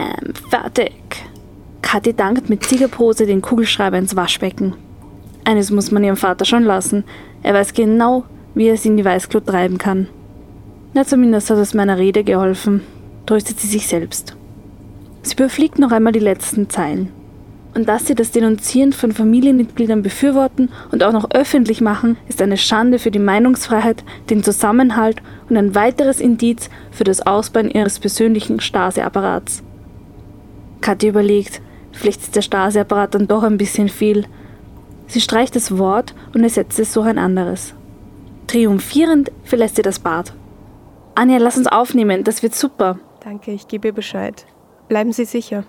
Bam, fertig. Kathi dankt mit Ziegerpose den Kugelschreiber ins Waschbecken. Eines muss man ihrem Vater schon lassen. Er weiß genau, wie er sie in die Weißglut treiben kann. Na, zumindest hat es meiner Rede geholfen, tröstet sie sich selbst. Sie überfliegt noch einmal die letzten Zeilen. Und dass sie das Denunzieren von Familienmitgliedern befürworten und auch noch öffentlich machen, ist eine Schande für die Meinungsfreiheit, den Zusammenhalt und ein weiteres Indiz für das Ausbauen ihres persönlichen Stasi-Apparats. Kathi überlegt, vielleicht ist der Stasi-Apparat dann doch ein bisschen viel. Sie streicht das Wort und ersetzt es durch ein anderes. Triumphierend verlässt sie das Bad. Anja, lass uns aufnehmen, das wird super. Danke, ich gebe Bescheid. Bleiben Sie sicher.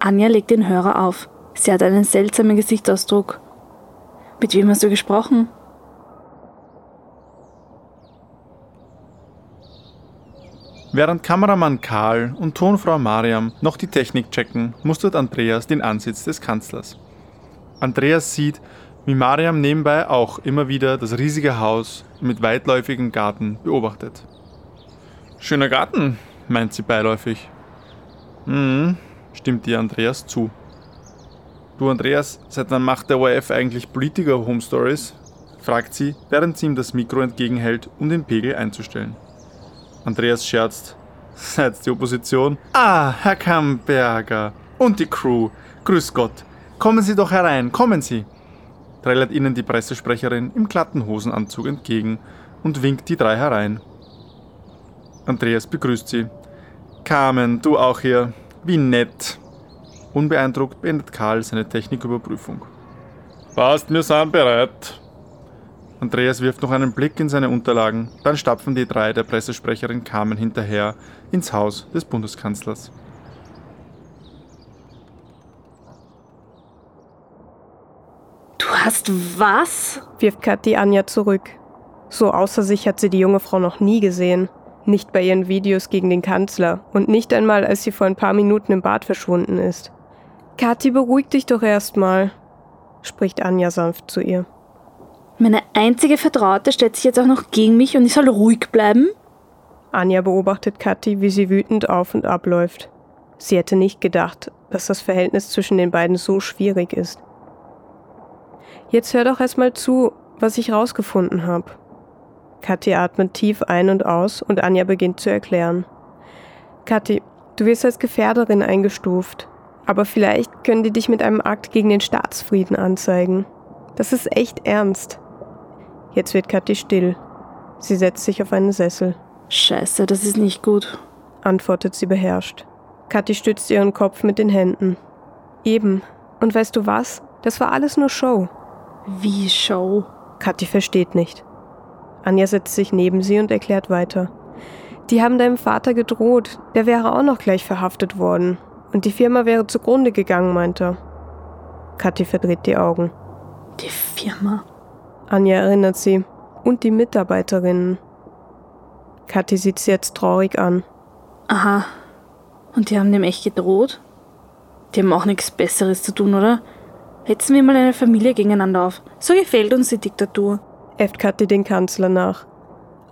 Anja legt den Hörer auf. Sie hat einen seltsamen Gesichtsausdruck. Mit wem hast du gesprochen? Während Kameramann Karl und Tonfrau Mariam noch die Technik checken, mustert Andreas den Ansitz des Kanzlers. Andreas sieht, wie Mariam nebenbei auch immer wieder das riesige Haus mit weitläufigem Garten beobachtet. Schöner Garten, meint sie beiläufig. Mhm, stimmt ihr Andreas zu. Du Andreas, seit wann macht der ORF eigentlich Politiker Home Stories? fragt sie, während sie ihm das Mikro entgegenhält, um den Pegel einzustellen. Andreas scherzt. Seit die Opposition? Ah, Herr Kamberger und die Crew. Grüß Gott. Kommen Sie doch herein, kommen Sie. Trällert ihnen die Pressesprecherin im glatten Hosenanzug entgegen und winkt die drei herein. Andreas begrüßt sie. Carmen, du auch hier. Wie nett. Unbeeindruckt beendet Karl seine Techniküberprüfung. Passt, wir sind bereit. Andreas wirft noch einen Blick in seine Unterlagen, dann stapfen die drei der Pressesprecherin Carmen hinterher ins Haus des Bundeskanzlers. Du hast was? wirft Kathi Anja zurück. So außer sich hat sie die junge Frau noch nie gesehen. Nicht bei ihren Videos gegen den Kanzler und nicht einmal, als sie vor ein paar Minuten im Bad verschwunden ist. Kathi, beruhig dich doch erstmal, spricht Anja sanft zu ihr. Meine einzige Vertraute stellt sich jetzt auch noch gegen mich und ich soll ruhig bleiben? Anja beobachtet Kathi, wie sie wütend auf und ab läuft. Sie hätte nicht gedacht, dass das Verhältnis zwischen den beiden so schwierig ist. Jetzt hör doch erstmal zu, was ich rausgefunden habe. Kathi atmet tief ein und aus und Anja beginnt zu erklären. Kathi, du wirst als Gefährderin eingestuft, aber vielleicht können die dich mit einem Akt gegen den Staatsfrieden anzeigen. Das ist echt ernst. Jetzt wird Kathi still. Sie setzt sich auf einen Sessel. Scheiße, das ist nicht gut, antwortet sie beherrscht. Kathi stützt ihren Kopf mit den Händen. Eben. Und weißt du was? Das war alles nur Show. Wie Show? Kathi versteht nicht. Anja setzt sich neben sie und erklärt weiter. Die haben deinem Vater gedroht, der wäre auch noch gleich verhaftet worden. Und die Firma wäre zugrunde gegangen, meint er. Kathi verdreht die Augen. Die Firma? Anja erinnert sie. Und die Mitarbeiterinnen. Kathi sieht sie jetzt traurig an. Aha. Und die haben dem echt gedroht? Die haben auch nichts Besseres zu tun, oder? Hetzen wir mal eine Familie gegeneinander auf. So gefällt uns die Diktatur äfft Kathi den Kanzler nach.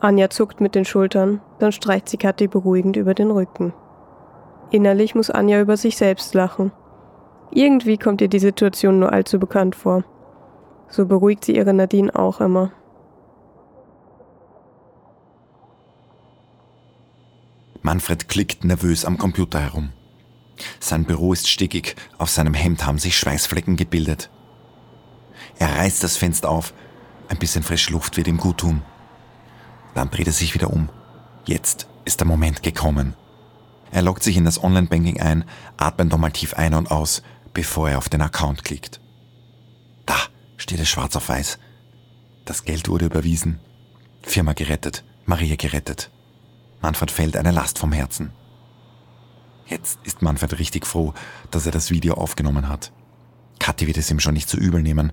Anja zuckt mit den Schultern, dann streicht sie Kathi beruhigend über den Rücken. Innerlich muss Anja über sich selbst lachen. Irgendwie kommt ihr die Situation nur allzu bekannt vor. So beruhigt sie ihre Nadine auch immer. Manfred klickt nervös am Computer herum. Sein Büro ist stickig, auf seinem Hemd haben sich Schweißflecken gebildet. Er reißt das Fenster auf, ein bisschen frische Luft wird ihm gut tun. Dann dreht er sich wieder um. Jetzt ist der Moment gekommen. Er loggt sich in das Online-Banking ein, atmet nochmal tief ein und aus, bevor er auf den Account klickt. Steht es schwarz auf weiß. Das Geld wurde überwiesen. Firma gerettet, Maria gerettet. Manfred fällt eine Last vom Herzen. Jetzt ist Manfred richtig froh, dass er das Video aufgenommen hat. Kathi wird es ihm schon nicht zu so übel nehmen.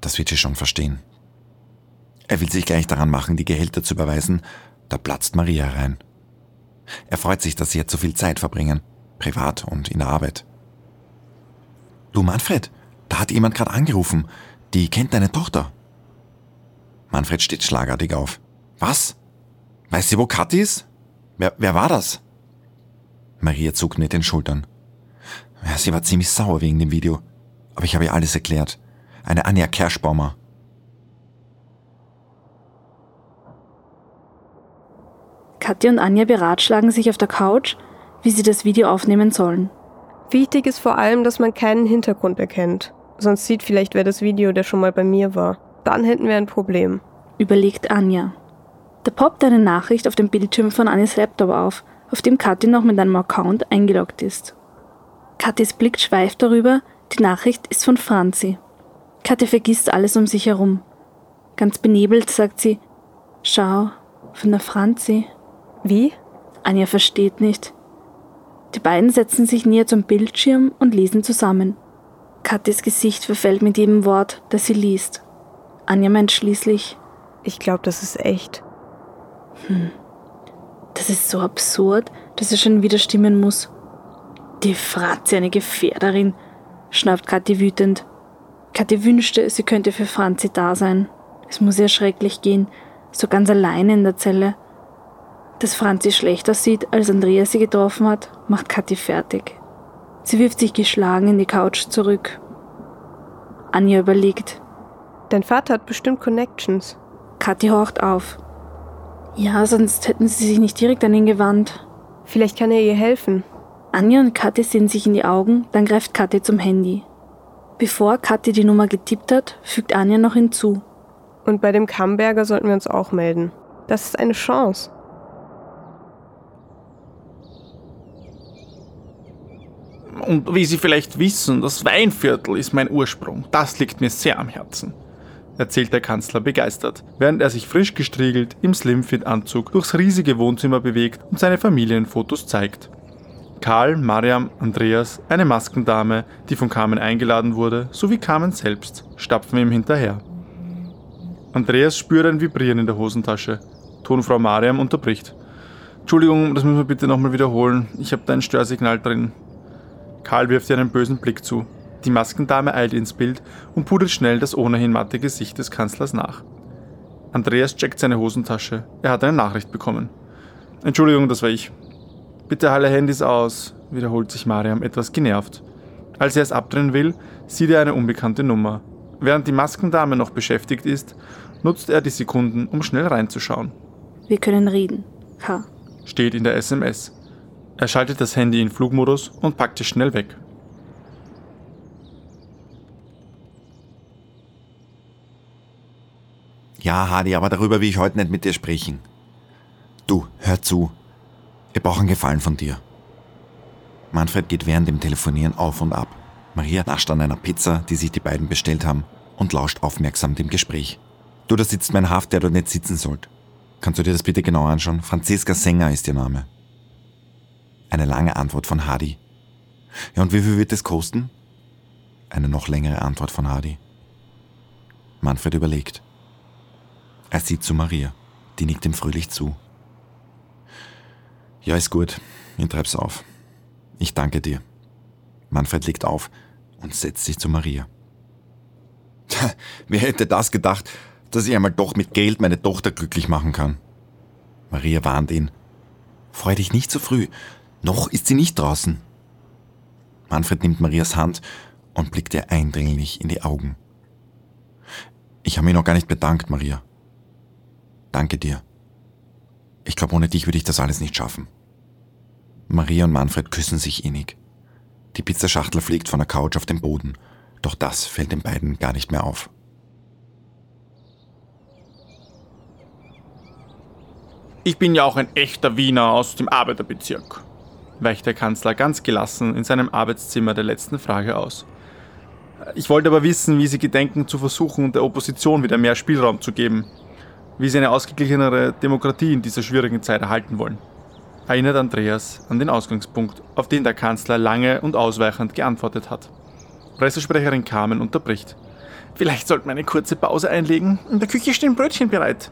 Das wird sie schon verstehen. Er will sich gleich daran machen, die Gehälter zu überweisen. Da platzt Maria rein. Er freut sich, dass sie jetzt so viel Zeit verbringen, privat und in der Arbeit. Du Manfred, da hat jemand gerade angerufen. Die kennt deine Tochter. Manfred steht schlagartig auf. Was? Weiß sie, wo Kathi ist? Wer, wer war das? Maria zuckt mit den Schultern. Ja, sie war ziemlich sauer wegen dem Video. Aber ich habe ihr alles erklärt. Eine Anja Kerschbaumer. Katja und Anja beratschlagen sich auf der Couch, wie sie das Video aufnehmen sollen. Wichtig ist vor allem, dass man keinen Hintergrund erkennt. Sonst sieht vielleicht wer das Video, der schon mal bei mir war. Dann hätten wir ein Problem. Überlegt Anja. Da poppt eine Nachricht auf dem Bildschirm von Anjas Laptop auf, auf dem Kathi noch mit einem Account eingeloggt ist. Kathis Blick schweift darüber, die Nachricht ist von Franzi. Kathi vergisst alles um sich herum. Ganz benebelt sagt sie, schau, von der Franzi. Wie? Anja versteht nicht. Die beiden setzen sich näher zum Bildschirm und lesen zusammen. Kathis Gesicht verfällt mit jedem Wort, das sie liest. Anja meint schließlich, Ich glaube, das ist echt. das ist so absurd, dass er schon wieder stimmen muss. Die Franzi eine Gefährderin, schnauft Kathi wütend. Kathi wünschte, sie könnte für Franzi da sein. Es muss ihr schrecklich gehen, so ganz alleine in der Zelle. Dass Franzi schlechter sieht, als Andrea sie getroffen hat, macht Kathi fertig. Sie wirft sich geschlagen in die Couch zurück. Anja überlegt. Dein Vater hat bestimmt Connections. Kathi horcht auf. Ja, sonst hätten sie sich nicht direkt an ihn gewandt. Vielleicht kann er ihr helfen. Anja und Kathi sehen sich in die Augen, dann greift Kathi zum Handy. Bevor Kathi die Nummer getippt hat, fügt Anja noch hinzu. Und bei dem Kamberger sollten wir uns auch melden. Das ist eine Chance. Und wie Sie vielleicht wissen, das Weinviertel ist mein Ursprung. Das liegt mir sehr am Herzen, erzählt der Kanzler begeistert, während er sich frisch gestriegelt im Slimfit-Anzug durchs riesige Wohnzimmer bewegt und seine Familienfotos zeigt. Karl, Mariam, Andreas, eine Maskendame, die von Carmen eingeladen wurde, sowie Carmen selbst, stapfen ihm hinterher. Andreas spürt ein Vibrieren in der Hosentasche. Tonfrau Mariam unterbricht. Entschuldigung, das müssen wir bitte nochmal wiederholen. Ich habe da ein Störsignal drin. Karl wirft ihr einen bösen Blick zu. Die Maskendame eilt ins Bild und pudert schnell das ohnehin matte Gesicht des Kanzlers nach. Andreas checkt seine Hosentasche. Er hat eine Nachricht bekommen. Entschuldigung, das war ich. Bitte alle Handys aus, wiederholt sich Mariam etwas genervt. Als er es abdrehen will, sieht er eine unbekannte Nummer. Während die Maskendame noch beschäftigt ist, nutzt er die Sekunden, um schnell reinzuschauen. Wir können reden. K. Steht in der SMS. Er schaltet das Handy in Flugmodus und packt es schnell weg. Ja, Hadi, aber darüber will ich heute nicht mit dir sprechen. Du, hör zu. Ich brauche einen Gefallen von dir. Manfred geht während dem Telefonieren auf und ab. Maria nascht an einer Pizza, die sich die beiden bestellt haben, und lauscht aufmerksam dem Gespräch. Du, da sitzt mein Haft, der dort nicht sitzen sollte. Kannst du dir das bitte genau anschauen? Franziska Sänger ist ihr Name. Eine lange Antwort von Hadi. Ja, und wie viel wird das kosten? Eine noch längere Antwort von Hadi. Manfred überlegt. Er sieht zu Maria. Die nickt ihm fröhlich zu. Ja, ist gut. Ich treib's auf. Ich danke dir. Manfred legt auf und setzt sich zu Maria. Wer hätte das gedacht, dass ich einmal doch mit Geld meine Tochter glücklich machen kann? Maria warnt ihn. Freu dich nicht so früh. Noch ist sie nicht draußen. Manfred nimmt Marias Hand und blickt ihr eindringlich in die Augen. Ich habe mich noch gar nicht bedankt, Maria. Danke dir. Ich glaube, ohne dich würde ich das alles nicht schaffen. Maria und Manfred küssen sich innig. Die Pizzaschachtel fliegt von der Couch auf den Boden, doch das fällt den beiden gar nicht mehr auf. Ich bin ja auch ein echter Wiener aus dem Arbeiterbezirk, weicht der Kanzler ganz gelassen in seinem Arbeitszimmer der letzten Frage aus. Ich wollte aber wissen, wie Sie gedenken zu versuchen, der Opposition wieder mehr Spielraum zu geben, wie Sie eine ausgeglichenere Demokratie in dieser schwierigen Zeit erhalten wollen. Erinnert Andreas an den Ausgangspunkt, auf den der Kanzler lange und ausweichend geantwortet hat. Pressesprecherin Carmen unterbricht. Vielleicht sollten wir eine kurze Pause einlegen. In der Küche stehen Brötchen bereit.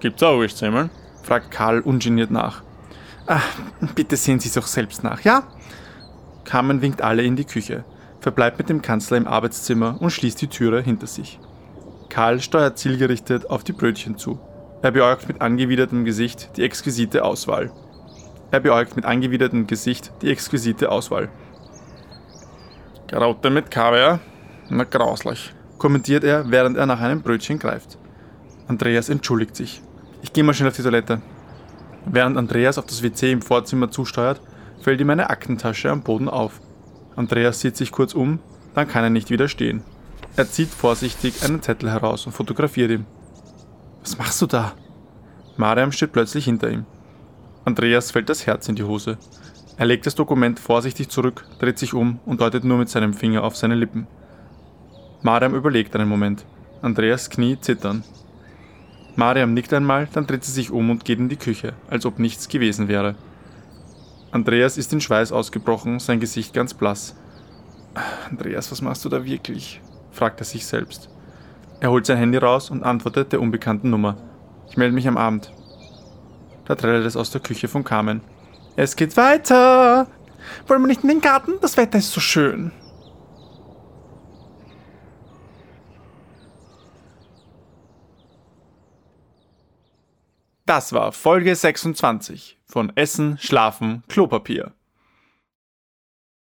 Gibt's auch Wurstsemmeln? fragt Karl ungeniert nach. Ah, bitte sehen Sie es auch selbst nach, ja? Carmen winkt alle in die Küche, verbleibt mit dem Kanzler im Arbeitszimmer und schließt die Türe hinter sich. Karl steuert zielgerichtet auf die Brötchen zu. Er beäugt mit angewidertem Gesicht die exquisite Auswahl. Er beäugt mit angewidertem Gesicht die exquisite Auswahl. Karotte mit Kaviar? Na grauslich, kommentiert er, während er nach einem Brötchen greift. Andreas entschuldigt sich. Ich gehe mal schnell auf die Toilette. Während Andreas auf das WC im Vorzimmer zusteuert, fällt ihm eine Aktentasche am Boden auf. Andreas sieht sich kurz um, dann kann er nicht widerstehen. Er zieht vorsichtig einen Zettel heraus und fotografiert ihn. Was machst du da? Mariam steht plötzlich hinter ihm. Andreas fällt das Herz in die Hose. Er legt das Dokument vorsichtig zurück, dreht sich um und deutet nur mit seinem Finger auf seine Lippen. Mariam überlegt einen Moment. Andreas Knie zittern. Mariam nickt einmal, dann dreht sie sich um und geht in die Küche, als ob nichts gewesen wäre. Andreas ist in Schweiß ausgebrochen, sein Gesicht ganz blass. Andreas, was machst du da wirklich? fragt er sich selbst. Er holt sein Handy raus und antwortet der unbekannten Nummer. Ich melde mich am Abend. Da trällert es aus der Küche von Carmen. Es geht weiter! Wollen wir nicht in den Garten? Das Wetter ist so schön. Das war Folge 26 von Essen, Schlafen, Klopapier.